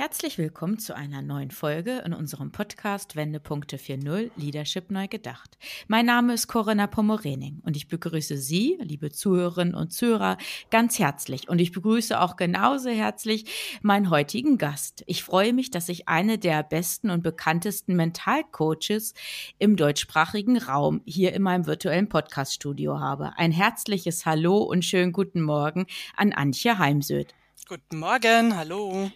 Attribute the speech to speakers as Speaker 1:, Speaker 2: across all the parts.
Speaker 1: Herzlich willkommen zu einer neuen Folge in unserem Podcast Wendepunkte 4.0 Leadership neu gedacht. Mein Name ist Corinna Pomorening und ich begrüße Sie, liebe Zuhörerinnen und Zuhörer, ganz herzlich. Und ich begrüße auch genauso herzlich meinen heutigen Gast. Ich freue mich, dass ich eine der besten und bekanntesten Mentalcoaches im deutschsprachigen Raum hier in meinem virtuellen Podcaststudio habe. Ein herzliches Hallo und schönen guten Morgen an Antje Heimsöth.
Speaker 2: Guten Morgen, hallo.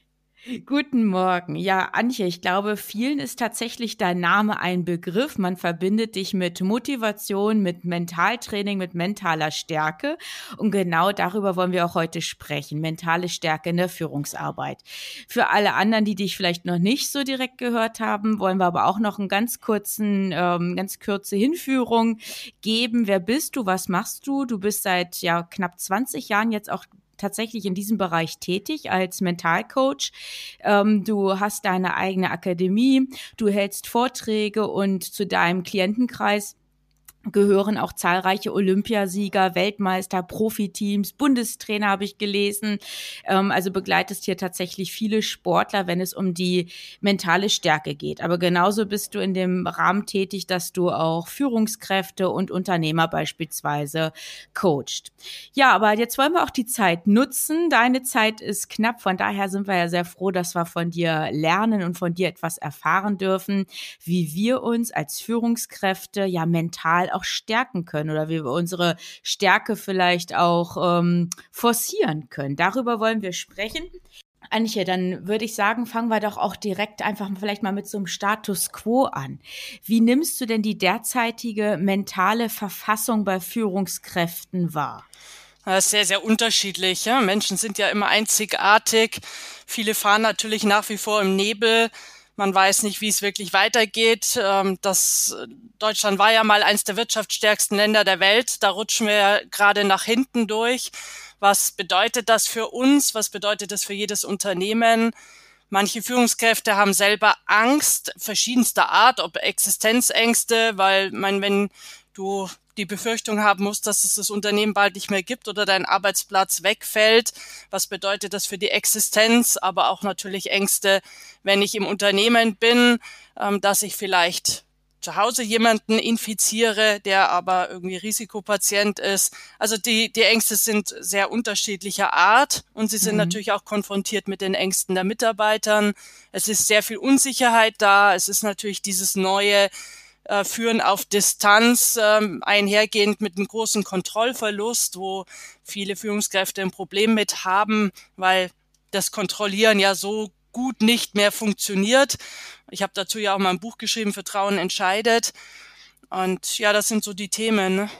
Speaker 1: Guten Morgen. Ja, Antje, ich glaube, vielen ist tatsächlich dein Name ein Begriff. Man verbindet dich mit Motivation, mit Mentaltraining, mit mentaler Stärke. Und genau darüber wollen wir auch heute sprechen. Mentale Stärke in der Führungsarbeit. Für alle anderen, die dich vielleicht noch nicht so direkt gehört haben, wollen wir aber auch noch einen ganz kurzen, ähm, ganz kurze Hinführung geben. Wer bist du? Was machst du? Du bist seit ja knapp 20 Jahren jetzt auch tatsächlich in diesem Bereich tätig als Mentalcoach. Ähm, du hast deine eigene Akademie, du hältst Vorträge und zu deinem Klientenkreis gehören auch zahlreiche Olympiasieger, Weltmeister, Profiteams, Bundestrainer habe ich gelesen. Ähm, also begleitest hier tatsächlich viele Sportler, wenn es um die mentale Stärke geht. Aber genauso bist du in dem Rahmen tätig, dass du auch Führungskräfte und Unternehmer beispielsweise coacht. Ja, aber jetzt wollen wir auch die Zeit nutzen. Deine Zeit ist knapp, von daher sind wir ja sehr froh, dass wir von dir lernen und von dir etwas erfahren dürfen, wie wir uns als Führungskräfte ja mental auch stärken können oder wie wir unsere Stärke vielleicht auch ähm, forcieren können. Darüber wollen wir sprechen. Antje, dann würde ich sagen, fangen wir doch auch direkt einfach vielleicht mal mit so einem Status quo an. Wie nimmst du denn die derzeitige mentale Verfassung bei Führungskräften wahr?
Speaker 2: Sehr, sehr unterschiedlich. Ja? Menschen sind ja immer einzigartig. Viele fahren natürlich nach wie vor im Nebel. Man weiß nicht, wie es wirklich weitergeht. Ähm, das Deutschland war ja mal eines der wirtschaftsstärksten Länder der Welt. Da rutschen wir gerade nach hinten durch. Was bedeutet das für uns? Was bedeutet das für jedes Unternehmen? Manche Führungskräfte haben selber Angst verschiedenster Art, ob Existenzängste, weil man, wenn du die Befürchtung haben musst, dass es das Unternehmen bald nicht mehr gibt oder dein Arbeitsplatz wegfällt. Was bedeutet das für die Existenz? Aber auch natürlich Ängste, wenn ich im Unternehmen bin, ähm, dass ich vielleicht zu Hause jemanden infiziere, der aber irgendwie Risikopatient ist. Also die, die Ängste sind sehr unterschiedlicher Art und sie sind mhm. natürlich auch konfrontiert mit den Ängsten der Mitarbeitern. Es ist sehr viel Unsicherheit da. Es ist natürlich dieses neue äh, führen auf Distanz ähm, einhergehend mit einem großen Kontrollverlust, wo viele Führungskräfte ein Problem mit haben, weil das Kontrollieren ja so gut nicht mehr funktioniert. Ich habe dazu ja auch mal ein Buch geschrieben, Vertrauen entscheidet. Und ja, das sind so die Themen. Ne?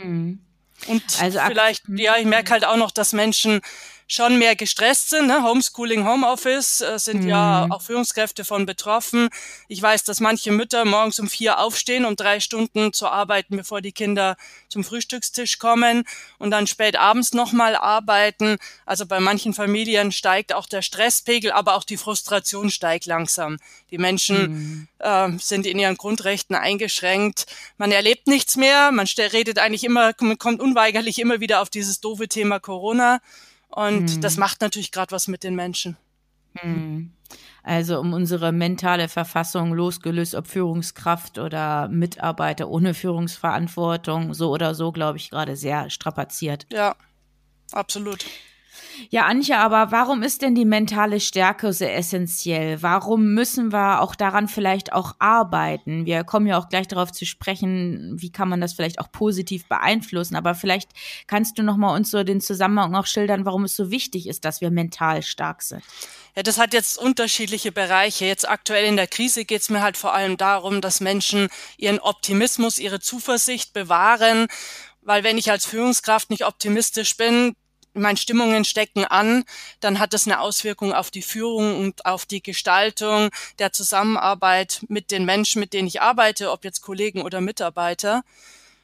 Speaker 2: Mhm. Und also vielleicht, ja, ich merke halt auch noch, dass Menschen schon mehr gestresst sind. Ne? Homeschooling, Homeoffice äh, sind mhm. ja auch Führungskräfte von betroffen. Ich weiß, dass manche Mütter morgens um vier aufstehen, um drei Stunden zu arbeiten, bevor die Kinder zum Frühstückstisch kommen und dann spät abends nochmal arbeiten. Also bei manchen Familien steigt auch der Stresspegel, aber auch die Frustration steigt langsam. Die Menschen mhm. äh, sind in ihren Grundrechten eingeschränkt. Man erlebt nichts mehr. Man redet eigentlich immer, man kommt unweigerlich immer wieder auf dieses doofe Thema Corona. Und hm. das macht natürlich gerade was mit den Menschen.
Speaker 1: Hm. Also um unsere mentale Verfassung losgelöst, ob Führungskraft oder Mitarbeiter ohne Führungsverantwortung, so oder so, glaube ich, gerade sehr strapaziert.
Speaker 2: Ja, absolut.
Speaker 1: Ja, Anja, aber warum ist denn die mentale Stärke so essentiell? Warum müssen wir auch daran vielleicht auch arbeiten? Wir kommen ja auch gleich darauf zu sprechen, wie kann man das vielleicht auch positiv beeinflussen. Aber vielleicht kannst du noch mal uns so den Zusammenhang auch schildern, warum es so wichtig ist, dass wir mental stark sind.
Speaker 2: Ja, das hat jetzt unterschiedliche Bereiche. Jetzt aktuell in der Krise geht es mir halt vor allem darum, dass Menschen ihren Optimismus, ihre Zuversicht bewahren. Weil wenn ich als Führungskraft nicht optimistisch bin, meine Stimmungen stecken an, dann hat das eine Auswirkung auf die Führung und auf die Gestaltung der Zusammenarbeit mit den Menschen, mit denen ich arbeite, ob jetzt Kollegen oder Mitarbeiter.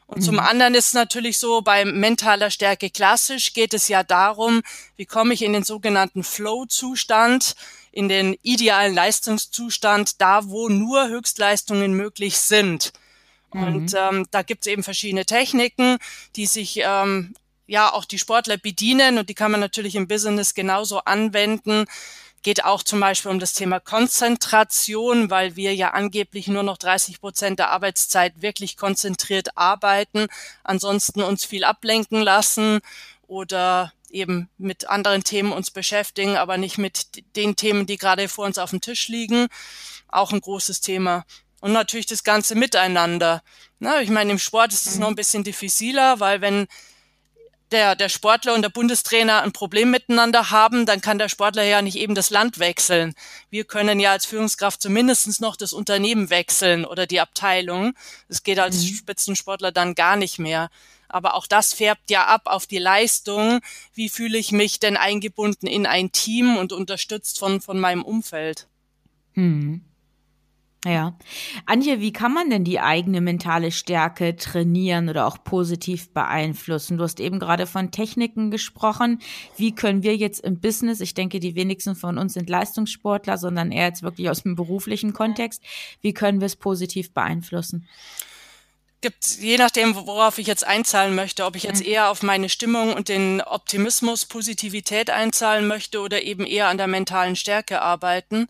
Speaker 2: Und mhm. zum anderen ist es natürlich so, bei mentaler Stärke klassisch geht es ja darum, wie komme ich in den sogenannten Flow-Zustand, in den idealen Leistungszustand, da wo nur Höchstleistungen möglich sind. Mhm. Und ähm, da gibt es eben verschiedene Techniken, die sich ähm, ja auch die Sportler bedienen und die kann man natürlich im Business genauso anwenden geht auch zum Beispiel um das Thema Konzentration, weil wir ja angeblich nur noch 30 Prozent der Arbeitszeit wirklich konzentriert arbeiten, ansonsten uns viel ablenken lassen oder eben mit anderen Themen uns beschäftigen, aber nicht mit den Themen, die gerade vor uns auf dem Tisch liegen. Auch ein großes Thema. Und natürlich das ganze Miteinander. Na, ich meine, im Sport ist es noch ein bisschen diffiziler, weil wenn der, der Sportler und der Bundestrainer ein Problem miteinander haben, dann kann der Sportler ja nicht eben das Land wechseln. Wir können ja als Führungskraft zumindest noch das Unternehmen wechseln oder die Abteilung. Das geht als mhm. Spitzensportler dann gar nicht mehr. Aber auch das färbt ja ab auf die Leistung. Wie fühle ich mich denn eingebunden in ein Team und unterstützt von, von meinem Umfeld?
Speaker 1: Mhm. Ja. Antje, wie kann man denn die eigene mentale Stärke trainieren oder auch positiv beeinflussen? Du hast eben gerade von Techniken gesprochen. Wie können wir jetzt im Business, ich denke, die wenigsten von uns sind Leistungssportler, sondern eher jetzt wirklich aus dem beruflichen Kontext, wie können wir es positiv beeinflussen?
Speaker 2: gibt je nachdem, worauf ich jetzt einzahlen möchte, ob ich jetzt mhm. eher auf meine Stimmung und den Optimismus, Positivität einzahlen möchte oder eben eher an der mentalen Stärke arbeiten.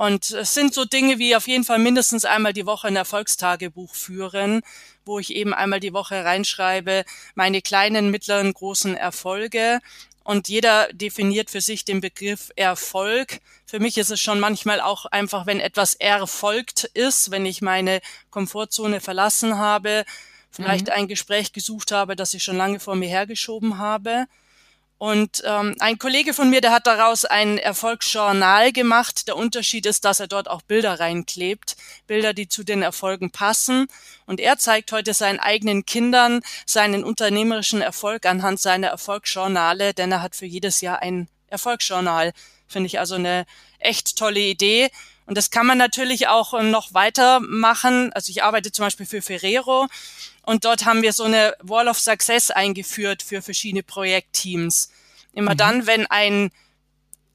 Speaker 2: Und es sind so Dinge wie auf jeden Fall mindestens einmal die Woche ein Erfolgstagebuch führen, wo ich eben einmal die Woche reinschreibe, meine kleinen, mittleren, großen Erfolge. Und jeder definiert für sich den Begriff Erfolg. Für mich ist es schon manchmal auch einfach, wenn etwas erfolgt ist, wenn ich meine Komfortzone verlassen habe, vielleicht mhm. ein Gespräch gesucht habe, das ich schon lange vor mir hergeschoben habe. Und ähm, ein Kollege von mir, der hat daraus ein Erfolgsjournal gemacht. Der Unterschied ist, dass er dort auch Bilder reinklebt, Bilder, die zu den Erfolgen passen. Und er zeigt heute seinen eigenen Kindern seinen unternehmerischen Erfolg anhand seiner Erfolgsjournale, denn er hat für jedes Jahr ein Erfolgsjournal. Finde ich also eine echt tolle Idee. Und das kann man natürlich auch noch weitermachen. Also ich arbeite zum Beispiel für Ferrero und dort haben wir so eine Wall of Success eingeführt für verschiedene Projektteams. Immer mhm. dann, wenn ein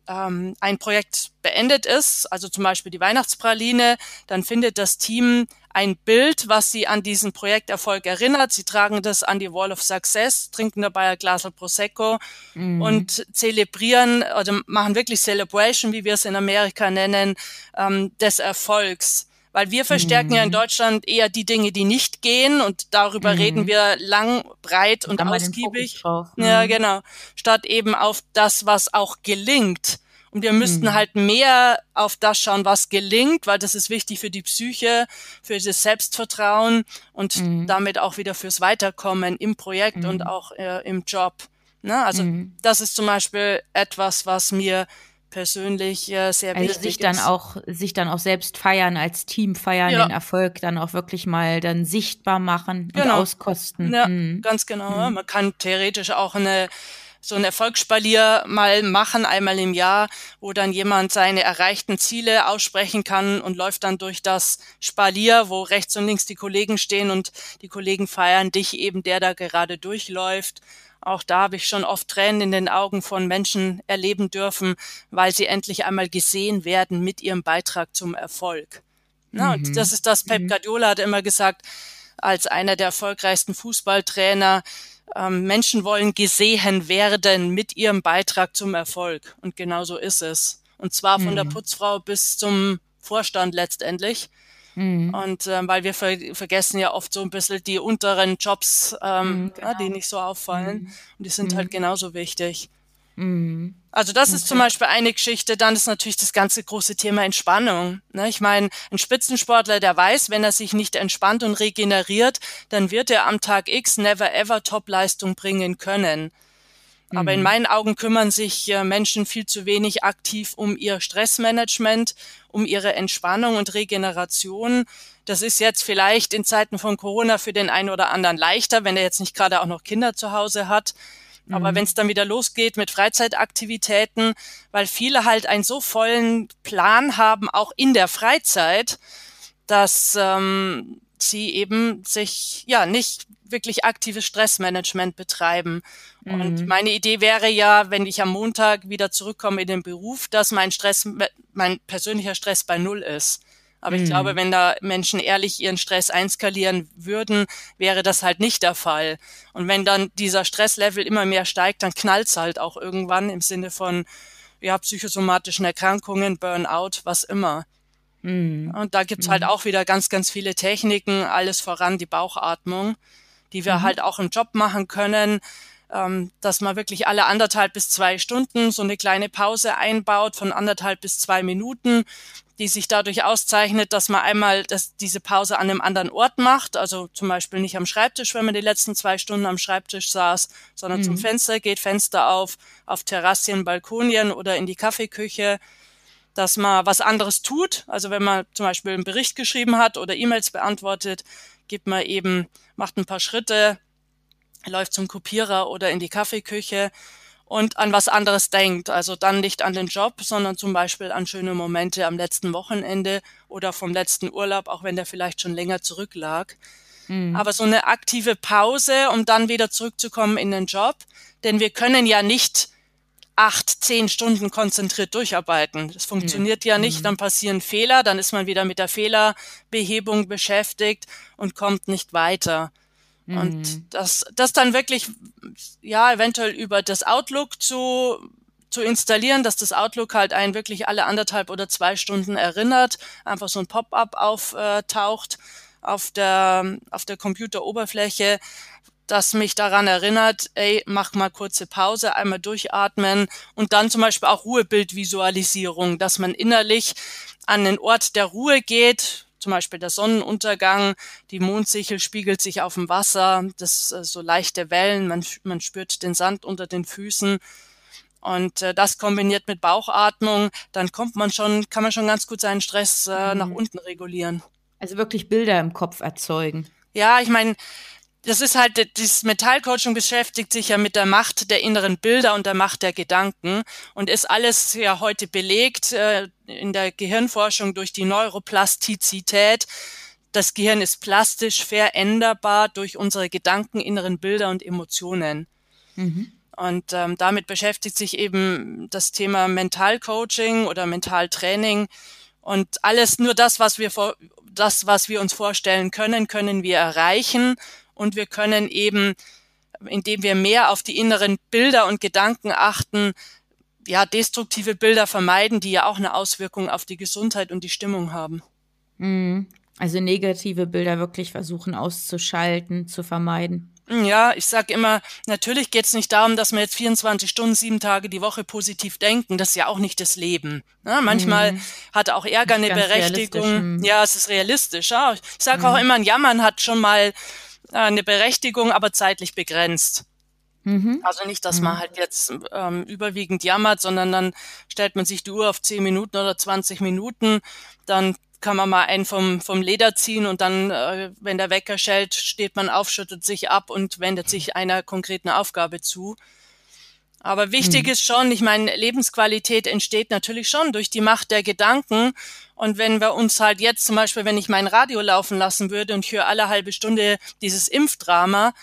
Speaker 2: ähm, ein Projekt beendet ist, also zum Beispiel die Weihnachtspraline, dann findet das Team ein Bild, was sie an diesen Projekterfolg erinnert. Sie tragen das an die Wall of Success, trinken dabei ein Glas Prosecco mhm. und zelebrieren oder machen wirklich Celebration, wie wir es in Amerika nennen, ähm, des Erfolgs. Weil wir verstärken mhm. ja in mhm. Deutschland eher die Dinge, die nicht gehen und darüber mhm. reden wir lang, breit und, und ausgiebig. Ja, mhm. genau. Statt eben auf das, was auch gelingt. Und wir müssten mhm. halt mehr auf das schauen, was gelingt, weil das ist wichtig für die Psyche, für das Selbstvertrauen und mhm. damit auch wieder fürs Weiterkommen im Projekt mhm. und auch äh, im Job. Ne? Also mhm. das ist zum Beispiel etwas, was mir persönlich äh, sehr also wichtig
Speaker 1: sich dann
Speaker 2: ist.
Speaker 1: auch sich dann auch selbst feiern als Team feiern ja. den Erfolg dann auch wirklich mal dann sichtbar machen genau. und auskosten.
Speaker 2: Ja, mhm. ganz genau. Mhm. Man kann theoretisch auch eine so ein Erfolgsspalier mal machen, einmal im Jahr, wo dann jemand seine erreichten Ziele aussprechen kann und läuft dann durch das Spalier, wo rechts und links die Kollegen stehen und die Kollegen feiern dich eben, der da gerade durchläuft. Auch da habe ich schon oft Tränen in den Augen von Menschen erleben dürfen, weil sie endlich einmal gesehen werden mit ihrem Beitrag zum Erfolg. Na, mhm. Und das ist das, Pep mhm. Guardiola hat immer gesagt, als einer der erfolgreichsten Fußballtrainer, ähm, Menschen wollen gesehen werden mit ihrem Beitrag zum Erfolg. Und genau so ist es. Und zwar von mhm. der Putzfrau bis zum Vorstand letztendlich. Mhm. Und ähm, weil wir ver vergessen ja oft so ein bisschen die unteren Jobs, ähm, mhm, genau. ja, die nicht so auffallen. Mhm. Und die sind halt mhm. genauso wichtig. Mhm. Also das okay. ist zum Beispiel eine Geschichte. Dann ist natürlich das ganze große Thema Entspannung. Ne? Ich meine, ein Spitzensportler, der weiß, wenn er sich nicht entspannt und regeneriert, dann wird er am Tag X never ever Topleistung bringen können. Aber in mhm. meinen Augen kümmern sich äh, Menschen viel zu wenig aktiv um ihr Stressmanagement, um ihre Entspannung und Regeneration. Das ist jetzt vielleicht in Zeiten von Corona für den einen oder anderen leichter, wenn er jetzt nicht gerade auch noch Kinder zu Hause hat. Aber mhm. wenn es dann wieder losgeht mit Freizeitaktivitäten, weil viele halt einen so vollen Plan haben, auch in der Freizeit, dass ähm, sie eben sich ja nicht wirklich aktives Stressmanagement betreiben. Mhm. Und meine Idee wäre ja, wenn ich am Montag wieder zurückkomme in den Beruf, dass mein Stress, mein persönlicher Stress bei Null ist. Aber mhm. ich glaube, wenn da Menschen ehrlich ihren Stress einskalieren würden, wäre das halt nicht der Fall. Und wenn dann dieser Stresslevel immer mehr steigt, dann knallt's halt auch irgendwann im Sinne von ja, psychosomatischen Erkrankungen, Burnout, was immer. Mhm. Und da gibt's halt mhm. halt auch wieder ganz, ganz viele Techniken, alles voran die Bauchatmung, die wir mhm. halt auch im Job machen können, ähm, dass man wirklich alle anderthalb bis zwei Stunden so eine kleine Pause einbaut von anderthalb bis zwei Minuten, die sich dadurch auszeichnet, dass man einmal das, diese Pause an einem anderen Ort macht, also zum Beispiel nicht am Schreibtisch, wenn man die letzten zwei Stunden am Schreibtisch saß, sondern mhm. zum Fenster geht, Fenster auf, auf Terrassien, Balkonien oder in die Kaffeeküche, dass man was anderes tut. Also wenn man zum Beispiel einen Bericht geschrieben hat oder E-Mails beantwortet, gibt man eben, macht ein paar Schritte, läuft zum Kopierer oder in die Kaffeeküche und an was anderes denkt. Also dann nicht an den Job, sondern zum Beispiel an schöne Momente am letzten Wochenende oder vom letzten Urlaub, auch wenn der vielleicht schon länger zurücklag. Mhm. Aber so eine aktive Pause, um dann wieder zurückzukommen in den Job. Denn wir können ja nicht acht, zehn Stunden konzentriert durcharbeiten. Das funktioniert mhm. ja nicht, mhm. dann passieren Fehler, dann ist man wieder mit der Fehlerbehebung beschäftigt und kommt nicht weiter. Mhm. Und das, das dann wirklich, ja, eventuell über das Outlook zu, zu installieren, dass das Outlook halt einen wirklich alle anderthalb oder zwei Stunden erinnert, einfach so ein Pop-up auftaucht auf der, auf der Computeroberfläche, das mich daran erinnert, ey, mach mal kurze Pause, einmal durchatmen und dann zum Beispiel auch Ruhebildvisualisierung, dass man innerlich an den Ort der Ruhe geht, zum Beispiel der Sonnenuntergang, die Mondsichel spiegelt sich auf dem Wasser, das äh, so leichte Wellen, man, man spürt den Sand unter den Füßen. Und äh, das kombiniert mit Bauchatmung, dann kommt man schon, kann man schon ganz gut seinen Stress äh, mhm. nach unten regulieren.
Speaker 1: Also wirklich Bilder im Kopf erzeugen.
Speaker 2: Ja, ich meine, das ist halt, dieses Metallcoaching beschäftigt sich ja mit der Macht der inneren Bilder und der Macht der Gedanken und ist alles ja heute belegt äh, in der Gehirnforschung durch die Neuroplastizität. Das Gehirn ist plastisch veränderbar durch unsere Gedanken, inneren Bilder und Emotionen. Mhm. Und ähm, damit beschäftigt sich eben das Thema Mentalcoaching oder Mentaltraining. Und alles, nur das, was wir vor, das, was wir uns vorstellen können, können wir erreichen und wir können eben, indem wir mehr auf die inneren Bilder und Gedanken achten, ja, destruktive Bilder vermeiden, die ja auch eine Auswirkung auf die Gesundheit und die Stimmung haben.
Speaker 1: Mhm. Also negative Bilder wirklich versuchen auszuschalten, zu vermeiden.
Speaker 2: Ja, ich sage immer, natürlich geht es nicht darum, dass wir jetzt 24 Stunden, sieben Tage die Woche positiv denken. Das ist ja auch nicht das Leben. Ne? Manchmal mhm. hat auch Ärger eine Berechtigung. Mhm. Ja, es ist realistisch. Ja. Ich sage mhm. auch immer, ein Jammern hat schon mal eine Berechtigung, aber zeitlich begrenzt. Mhm. Also nicht, dass man mhm. halt jetzt ähm, überwiegend jammert, sondern dann stellt man sich die Uhr auf 10 Minuten oder 20 Minuten, dann kann man mal einen vom, vom Leder ziehen und dann, äh, wenn der Wecker schellt, steht man auf, schüttet sich ab und wendet sich einer konkreten Aufgabe zu. Aber wichtig hm. ist schon, ich meine, Lebensqualität entsteht natürlich schon durch die Macht der Gedanken. Und wenn wir uns halt jetzt zum Beispiel, wenn ich mein Radio laufen lassen würde und höre alle halbe Stunde dieses Impfdrama,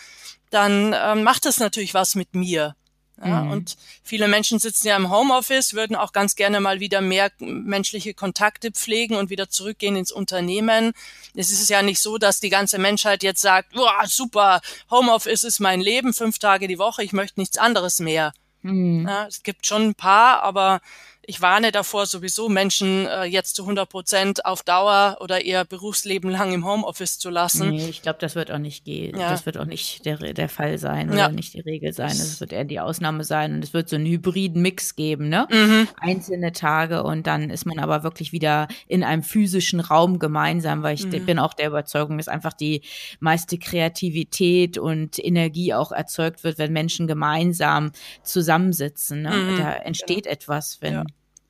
Speaker 2: dann ähm, macht das natürlich was mit mir. Ja, mhm. Und viele Menschen sitzen ja im Homeoffice, würden auch ganz gerne mal wieder mehr menschliche Kontakte pflegen und wieder zurückgehen ins Unternehmen. Es ist ja nicht so, dass die ganze Menschheit jetzt sagt, super, Homeoffice ist mein Leben, fünf Tage die Woche, ich möchte nichts anderes mehr. Mhm. Ja, es gibt schon ein paar, aber ich warne davor, sowieso Menschen äh, jetzt zu 100 Prozent auf Dauer oder ihr Berufsleben lang im Homeoffice zu lassen.
Speaker 1: Nee, ich glaube, das wird auch nicht gehen. Ja. Das wird auch nicht der, der Fall sein oder ja. nicht die Regel sein. Das wird eher die Ausnahme sein und es wird so einen hybriden Mix geben, ne? Mhm. Einzelne Tage und dann ist man aber wirklich wieder in einem physischen Raum gemeinsam, weil ich mhm. bin auch der Überzeugung, dass einfach die meiste Kreativität und Energie auch erzeugt wird, wenn Menschen gemeinsam zusammensitzen. Ne? Mhm. Da entsteht genau. etwas, wenn ja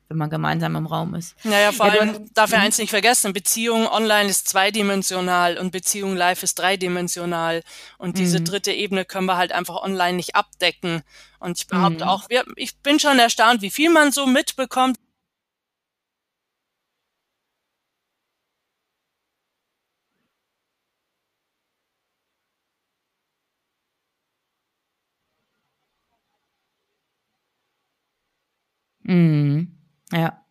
Speaker 1: wenn man gemeinsam im Raum ist.
Speaker 2: Naja, vor ja, allem darf ich mhm. eins nicht vergessen, Beziehung online ist zweidimensional und Beziehung live ist dreidimensional. Und diese mhm. dritte Ebene können wir halt einfach online nicht abdecken. Und ich behaupte mhm. auch, wir, ich bin schon erstaunt, wie viel man so mitbekommt.
Speaker 1: Mhm. Ja.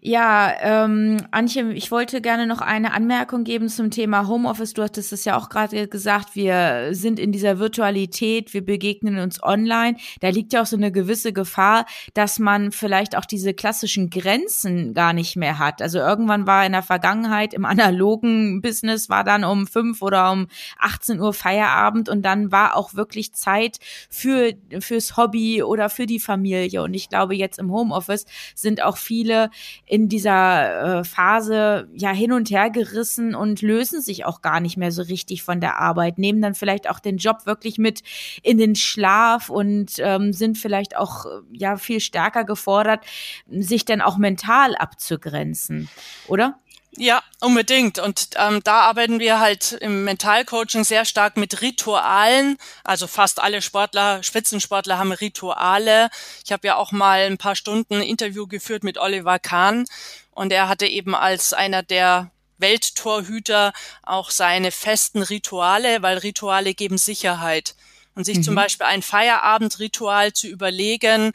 Speaker 1: Ja, ähm, Antje, ich wollte gerne noch eine Anmerkung geben zum Thema Homeoffice. Du hattest es ja auch gerade gesagt, wir sind in dieser Virtualität, wir begegnen uns online. Da liegt ja auch so eine gewisse Gefahr, dass man vielleicht auch diese klassischen Grenzen gar nicht mehr hat. Also irgendwann war in der Vergangenheit im analogen Business war dann um fünf oder um 18 Uhr Feierabend und dann war auch wirklich Zeit für fürs Hobby oder für die Familie. Und ich glaube, jetzt im Homeoffice sind auch viele in dieser äh, Phase ja hin und her gerissen und lösen sich auch gar nicht mehr so richtig von der Arbeit, nehmen dann vielleicht auch den Job wirklich mit in den Schlaf und ähm, sind vielleicht auch ja viel stärker gefordert, sich dann auch mental abzugrenzen, oder?
Speaker 2: Ja, unbedingt. Und ähm, da arbeiten wir halt im Mentalcoaching sehr stark mit Ritualen. Also fast alle Sportler, Spitzensportler haben Rituale. Ich habe ja auch mal ein paar Stunden ein Interview geführt mit Oliver Kahn und er hatte eben als einer der Welttorhüter auch seine festen Rituale, weil Rituale geben Sicherheit. Und sich mhm. zum Beispiel ein Feierabendritual zu überlegen,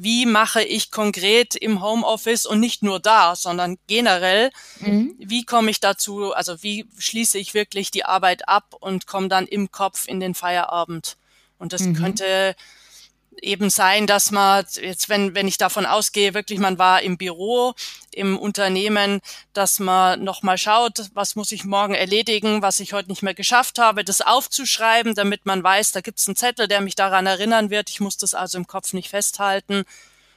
Speaker 2: wie mache ich konkret im Homeoffice und nicht nur da, sondern generell, mhm. wie komme ich dazu, also wie schließe ich wirklich die Arbeit ab und komme dann im Kopf in den Feierabend. Und das mhm. könnte eben sein, dass man jetzt, wenn, wenn ich davon ausgehe, wirklich man war im Büro, im Unternehmen, dass man nochmal schaut, was muss ich morgen erledigen, was ich heute nicht mehr geschafft habe, das aufzuschreiben, damit man weiß, da gibt es einen Zettel, der mich daran erinnern wird. Ich muss das also im Kopf nicht festhalten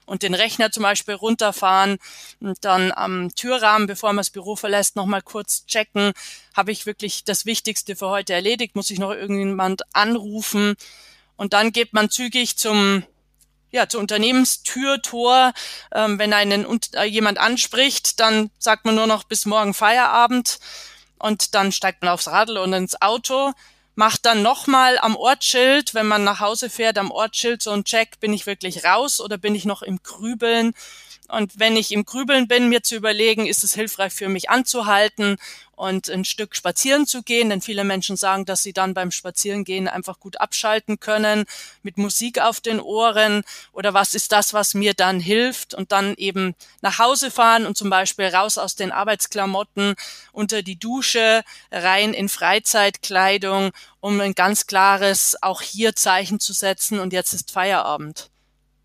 Speaker 2: und den Rechner zum Beispiel runterfahren und dann am Türrahmen, bevor man das Büro verlässt, nochmal kurz checken, habe ich wirklich das Wichtigste für heute erledigt, muss ich noch irgendjemand anrufen und dann geht man zügig zum ja, zur Unternehmenstür, Tor. Ähm, wenn einen äh, jemand anspricht, dann sagt man nur noch bis morgen Feierabend und dann steigt man aufs Radl und ins Auto, macht dann nochmal am Ortsschild, wenn man nach Hause fährt, am Ortsschild so ein Check, bin ich wirklich raus oder bin ich noch im Grübeln? Und wenn ich im Grübeln bin, mir zu überlegen, ist es hilfreich für mich anzuhalten und ein Stück spazieren zu gehen, denn viele Menschen sagen, dass sie dann beim Spazierengehen einfach gut abschalten können mit Musik auf den Ohren. Oder was ist das, was mir dann hilft? Und dann eben nach Hause fahren und zum Beispiel raus aus den Arbeitsklamotten unter die Dusche, rein in Freizeitkleidung, um ein ganz klares auch hier Zeichen zu setzen. Und jetzt ist Feierabend.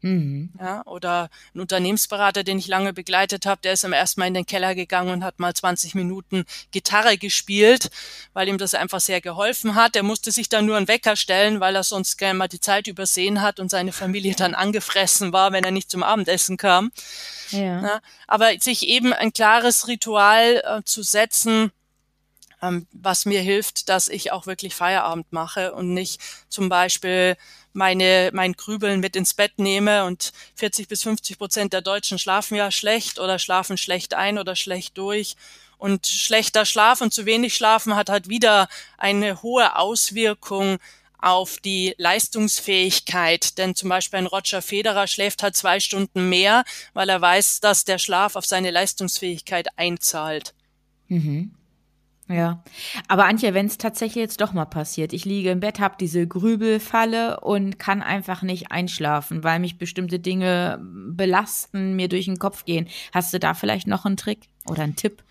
Speaker 2: Mhm. Ja, oder ein Unternehmensberater, den ich lange begleitet habe, der ist am ersten Mal in den Keller gegangen und hat mal 20 Minuten Gitarre gespielt, weil ihm das einfach sehr geholfen hat. Er musste sich dann nur einen Wecker stellen, weil er sonst gerne mal die Zeit übersehen hat und seine Familie dann angefressen war, wenn er nicht zum Abendessen kam. Ja. ja aber sich eben ein klares Ritual äh, zu setzen, ähm, was mir hilft, dass ich auch wirklich Feierabend mache und nicht zum Beispiel meine, mein Grübeln mit ins Bett nehme und 40 bis 50 Prozent der Deutschen schlafen ja schlecht oder schlafen schlecht ein oder schlecht durch. Und schlechter Schlaf und zu wenig Schlafen hat halt wieder eine hohe Auswirkung auf die Leistungsfähigkeit. Denn zum Beispiel ein Roger Federer schläft halt zwei Stunden mehr, weil er weiß, dass der Schlaf auf seine Leistungsfähigkeit einzahlt.
Speaker 1: Mhm. Ja, aber Antje, wenn es tatsächlich jetzt doch mal passiert, ich liege im Bett, habe diese Grübelfalle und kann einfach nicht einschlafen, weil mich bestimmte Dinge belasten, mir durch den Kopf gehen. Hast du da vielleicht noch einen Trick oder einen Tipp?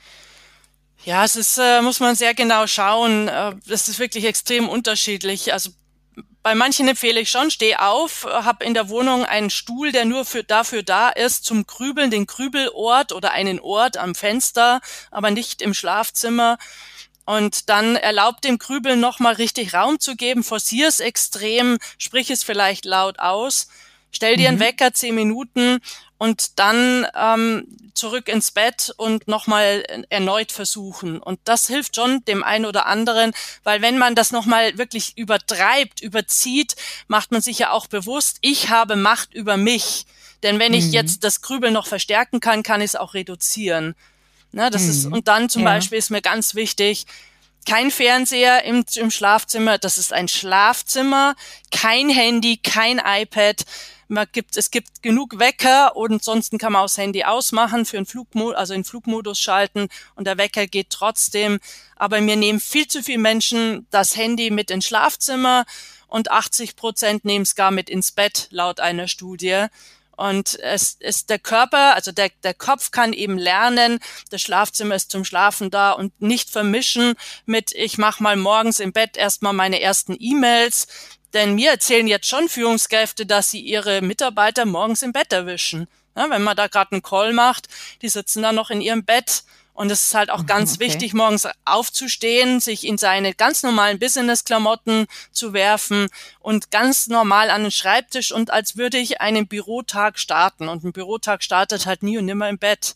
Speaker 2: Ja, es ist, äh, muss man sehr genau schauen. Äh, das ist wirklich extrem unterschiedlich. Also bei manchen empfehle ich schon, steh auf, hab in der Wohnung einen Stuhl, der nur für, dafür da ist, zum Grübeln, den Grübelort oder einen Ort am Fenster, aber nicht im Schlafzimmer. Und dann erlaubt dem Grübeln nochmal richtig Raum zu geben, forcier es extrem, sprich es vielleicht laut aus, stell dir mhm. einen Wecker zehn Minuten und dann ähm, zurück ins Bett und nochmal erneut versuchen. Und das hilft schon dem einen oder anderen, weil wenn man das nochmal wirklich übertreibt, überzieht, macht man sich ja auch bewusst, ich habe Macht über mich. Denn wenn mhm. ich jetzt das Grübeln noch verstärken kann, kann ich es auch reduzieren. Ne, das mhm. ist, und dann zum ja. Beispiel ist mir ganz wichtig, kein Fernseher im, im Schlafzimmer, das ist ein Schlafzimmer, kein Handy, kein iPad, man gibt, es gibt genug Wecker und ansonsten kann man auch das Handy ausmachen, für einen Flugmodus, also in Flugmodus schalten und der Wecker geht trotzdem. Aber mir nehmen viel zu viele Menschen das Handy mit ins Schlafzimmer und 80 Prozent nehmen es gar mit ins Bett, laut einer Studie. Und es ist der Körper, also der, der Kopf kann eben lernen, das Schlafzimmer ist zum Schlafen da und nicht vermischen mit, ich mache mal morgens im Bett erstmal meine ersten E-Mails. Denn mir erzählen jetzt schon Führungskräfte, dass sie ihre Mitarbeiter morgens im Bett erwischen. Ja, wenn man da gerade einen Call macht, die sitzen dann noch in ihrem Bett und es ist halt auch mhm, ganz okay. wichtig, morgens aufzustehen, sich in seine ganz normalen Business-Klamotten zu werfen und ganz normal an den Schreibtisch und als würde ich einen Bürotag starten. Und ein Bürotag startet halt nie und nimmer im Bett.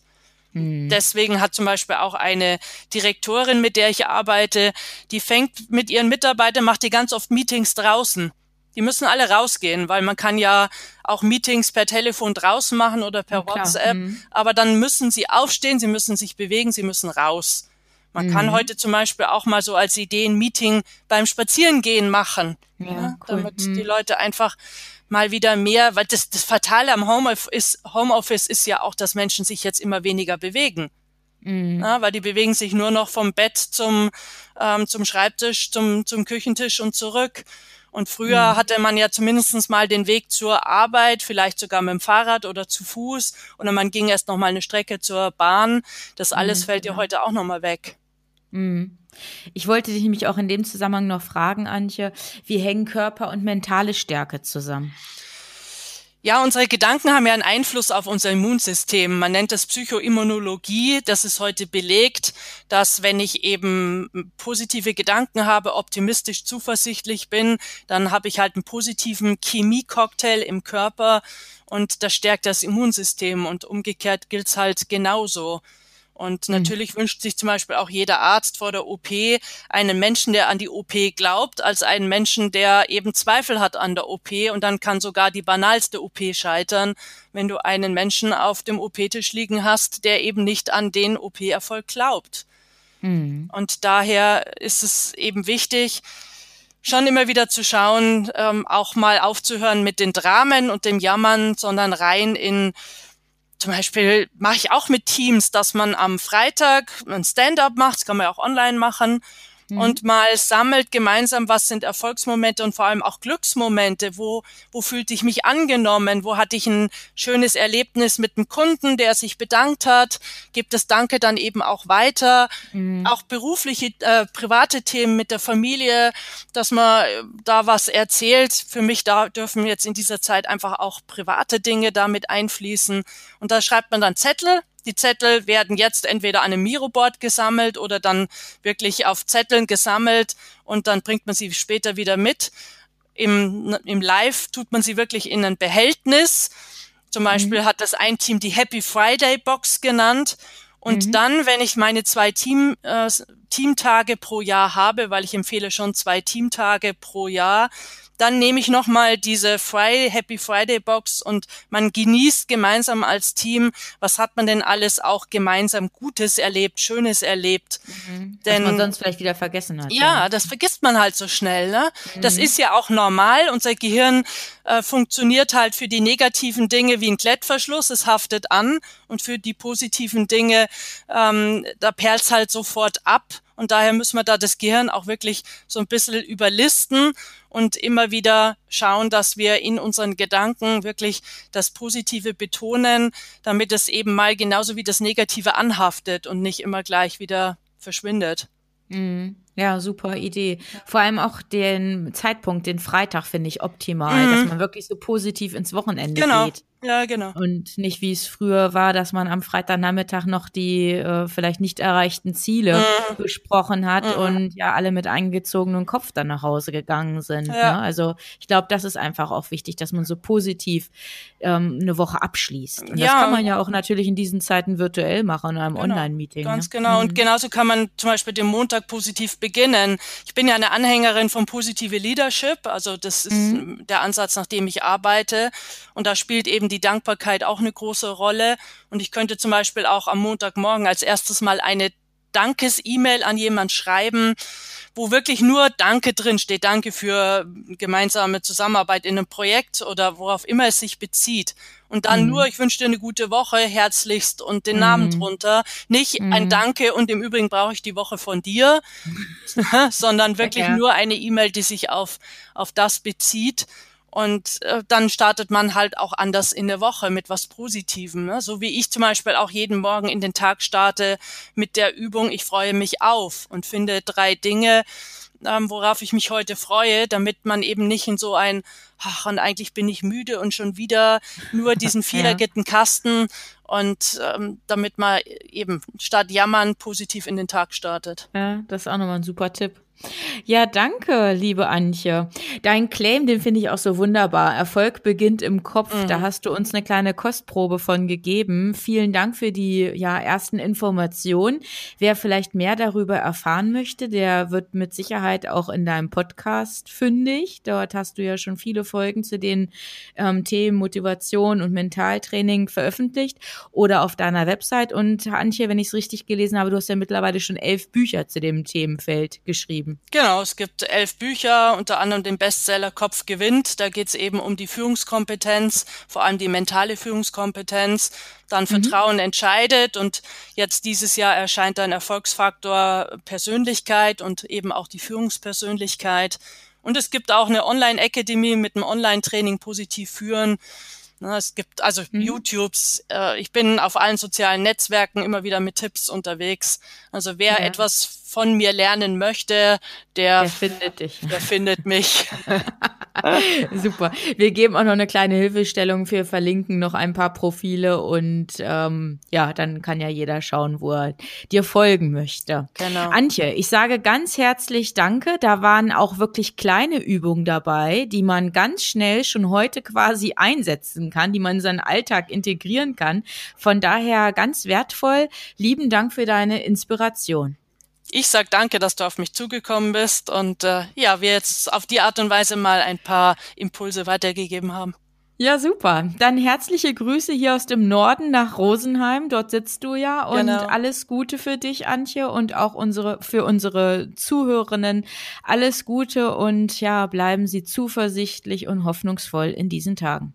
Speaker 2: Mhm. Deswegen hat zum Beispiel auch eine Direktorin, mit der ich arbeite, die fängt mit ihren Mitarbeitern, macht die ganz oft Meetings draußen. Die müssen alle rausgehen, weil man kann ja auch Meetings per Telefon draußen machen oder per ja, WhatsApp. Mhm. Aber dann müssen sie aufstehen, sie müssen sich bewegen, sie müssen raus. Man mhm. kann heute zum Beispiel auch mal so als Idee ein Meeting beim Spazierengehen machen, ja, ja, cool. damit mhm. die Leute einfach mal wieder mehr, weil das, das Fatale am Homeoffice ist, Homeoffice ist ja auch, dass Menschen sich jetzt immer weniger bewegen. Mhm. Ja, weil die bewegen sich nur noch vom Bett zum, ähm, zum Schreibtisch, zum, zum Küchentisch und zurück. Und früher mhm. hatte man ja zumindestens mal den Weg zur Arbeit, vielleicht sogar mit dem Fahrrad oder zu Fuß. Oder man ging erst noch mal eine Strecke zur Bahn. Das alles mhm. fällt ja heute auch noch mal weg.
Speaker 1: Mhm. Ich wollte dich nämlich auch in dem Zusammenhang noch fragen, Antje, wie hängen Körper und mentale Stärke zusammen?
Speaker 2: Ja, unsere Gedanken haben ja einen Einfluss auf unser Immunsystem. Man nennt das Psychoimmunologie. Das ist heute belegt, dass wenn ich eben positive Gedanken habe, optimistisch, zuversichtlich bin, dann habe ich halt einen positiven Chemiecocktail im Körper und das stärkt das Immunsystem und umgekehrt gilt's halt genauso. Und mhm. natürlich mhm. wünscht sich zum Beispiel auch jeder Arzt vor der OP einen Menschen, der an die OP glaubt, als einen Menschen, der eben Zweifel hat an der OP. Und dann kann sogar die banalste OP scheitern, wenn du einen Menschen auf dem OP-Tisch liegen hast, der eben nicht an den OP-Erfolg glaubt. Mhm. Und daher ist es eben wichtig, schon immer wieder zu schauen, ähm, auch mal aufzuhören mit den Dramen und dem Jammern, sondern rein in zum Beispiel mache ich auch mit Teams, dass man am Freitag ein Stand-up macht, das kann man ja auch online machen mhm. und mal sammelt gemeinsam, was sind Erfolgsmomente und vor allem auch Glücksmomente, wo, wo fühlte ich mich angenommen, wo hatte ich ein schönes Erlebnis mit einem Kunden, der sich bedankt hat, gibt es Danke dann eben auch weiter, mhm. auch berufliche, äh, private Themen mit der Familie, dass man äh, da was erzählt. Für mich da dürfen jetzt in dieser Zeit einfach auch private Dinge damit einfließen und da schreibt man dann Zettel die Zettel werden jetzt entweder an einem Miroboard gesammelt oder dann wirklich auf Zetteln gesammelt und dann bringt man sie später wieder mit. Im, im Live tut man sie wirklich in ein Behältnis. Zum Beispiel mhm. hat das ein Team die Happy Friday Box genannt. Und mhm. dann, wenn ich meine zwei Team, äh, Teamtage pro Jahr habe, weil ich empfehle schon zwei Teamtage pro Jahr, dann nehme ich nochmal diese Friday, Happy Friday Box und man genießt gemeinsam als Team, was hat man denn alles auch gemeinsam Gutes erlebt, Schönes erlebt.
Speaker 1: Mhm. Denn, was man sonst vielleicht wieder vergessen hat.
Speaker 2: Ja, ja. das vergisst man halt so schnell. Ne? Mhm. Das ist ja auch normal. Unser Gehirn äh, funktioniert halt für die negativen Dinge wie ein Klettverschluss, es haftet an und für die positiven Dinge, ähm, da perlt halt sofort ab. Und daher müssen wir da das Gehirn auch wirklich so ein bisschen überlisten und immer wieder schauen, dass wir in unseren Gedanken wirklich das Positive betonen, damit es eben mal genauso wie das Negative anhaftet und nicht immer gleich wieder verschwindet.
Speaker 1: Mhm. Ja, super Idee. Vor allem auch den Zeitpunkt, den Freitag finde ich optimal, mhm. dass man wirklich so positiv ins Wochenende
Speaker 2: genau.
Speaker 1: geht.
Speaker 2: Ja, genau.
Speaker 1: Und nicht wie es früher war, dass man am Freitagnachmittag noch die äh, vielleicht nicht erreichten Ziele mhm. besprochen hat mhm. und ja alle mit eingezogenem Kopf dann nach Hause gegangen sind. Ja. Ne? Also ich glaube, das ist einfach auch wichtig, dass man so positiv ähm, eine Woche abschließt. Und ja. das kann man ja auch natürlich in diesen Zeiten virtuell machen, in einem genau. Online-Meeting.
Speaker 2: Ganz ne? genau. Mhm. Und genauso kann man zum Beispiel den Montag positiv beginnen. Ich bin ja eine Anhängerin von positive Leadership, also das ist mhm. der Ansatz, nach dem ich arbeite. Und da spielt eben die Dankbarkeit auch eine große Rolle. Und ich könnte zum Beispiel auch am Montagmorgen als erstes mal eine Dankes-E-Mail an jemand schreiben, wo wirklich nur Danke drin steht. Danke für gemeinsame Zusammenarbeit in einem Projekt oder worauf immer es sich bezieht. Und dann mhm. nur, ich wünsche dir eine gute Woche, herzlichst und den mhm. Namen drunter. Nicht mhm. ein Danke und im Übrigen brauche ich die Woche von dir, sondern wirklich ja. nur eine E-Mail, die sich auf, auf das bezieht. Und äh, dann startet man halt auch anders in der Woche mit was Positivem. Ne? So wie ich zum Beispiel auch jeden Morgen in den Tag starte mit der Übung, ich freue mich auf und finde drei Dinge, ähm, worauf ich mich heute freue, damit man eben nicht in so ein, ach, und eigentlich bin ich müde und schon wieder nur diesen viereckigen. Kasten und ähm, damit man eben statt jammern positiv in den Tag startet.
Speaker 1: Ja, das ist auch nochmal ein super Tipp. Ja, danke, liebe Antje. Dein Claim, den finde ich auch so wunderbar. Erfolg beginnt im Kopf. Mhm. Da hast du uns eine kleine Kostprobe von gegeben. Vielen Dank für die ja, ersten Informationen. Wer vielleicht mehr darüber erfahren möchte, der wird mit Sicherheit auch in deinem Podcast fündig. Dort hast du ja schon viele Folgen zu den ähm, Themen Motivation und Mentaltraining veröffentlicht oder auf deiner Website. Und Antje, wenn ich es richtig gelesen habe, du hast ja mittlerweile schon elf Bücher zu dem Themenfeld geschrieben geschrieben.
Speaker 2: Genau, es gibt elf Bücher, unter anderem den Bestseller Kopf gewinnt. Da geht es eben um die Führungskompetenz, vor allem die mentale Führungskompetenz. Dann mhm. Vertrauen entscheidet und jetzt dieses Jahr erscheint dann Erfolgsfaktor Persönlichkeit und eben auch die Führungspersönlichkeit. Und es gibt auch eine Online-Akademie mit einem Online-Training positiv führen. Es gibt also mhm. YouTubes. Äh, ich bin auf allen sozialen Netzwerken immer wieder mit Tipps unterwegs. Also wer ja. etwas von mir lernen möchte, der,
Speaker 1: der findet dich.
Speaker 2: Der findet mich.
Speaker 1: Super. Wir geben auch noch eine kleine Hilfestellung. Wir verlinken noch ein paar Profile und ähm, ja, dann kann ja jeder schauen, wo er dir folgen möchte. Genau. Antje, ich sage ganz herzlich Danke. Da waren auch wirklich kleine Übungen dabei, die man ganz schnell schon heute quasi einsetzen kann, die man in seinen Alltag integrieren kann. Von daher ganz wertvoll. Lieben Dank für deine Inspiration.
Speaker 2: Ich sag danke, dass du auf mich zugekommen bist und äh, ja, wir jetzt auf die Art und Weise mal ein paar Impulse weitergegeben haben.
Speaker 1: Ja, super. Dann herzliche Grüße hier aus dem Norden nach Rosenheim. Dort sitzt du ja. Und genau. alles Gute für dich, Antje, und auch unsere, für unsere Zuhörerinnen. Alles Gute und ja, bleiben Sie zuversichtlich und hoffnungsvoll in diesen Tagen.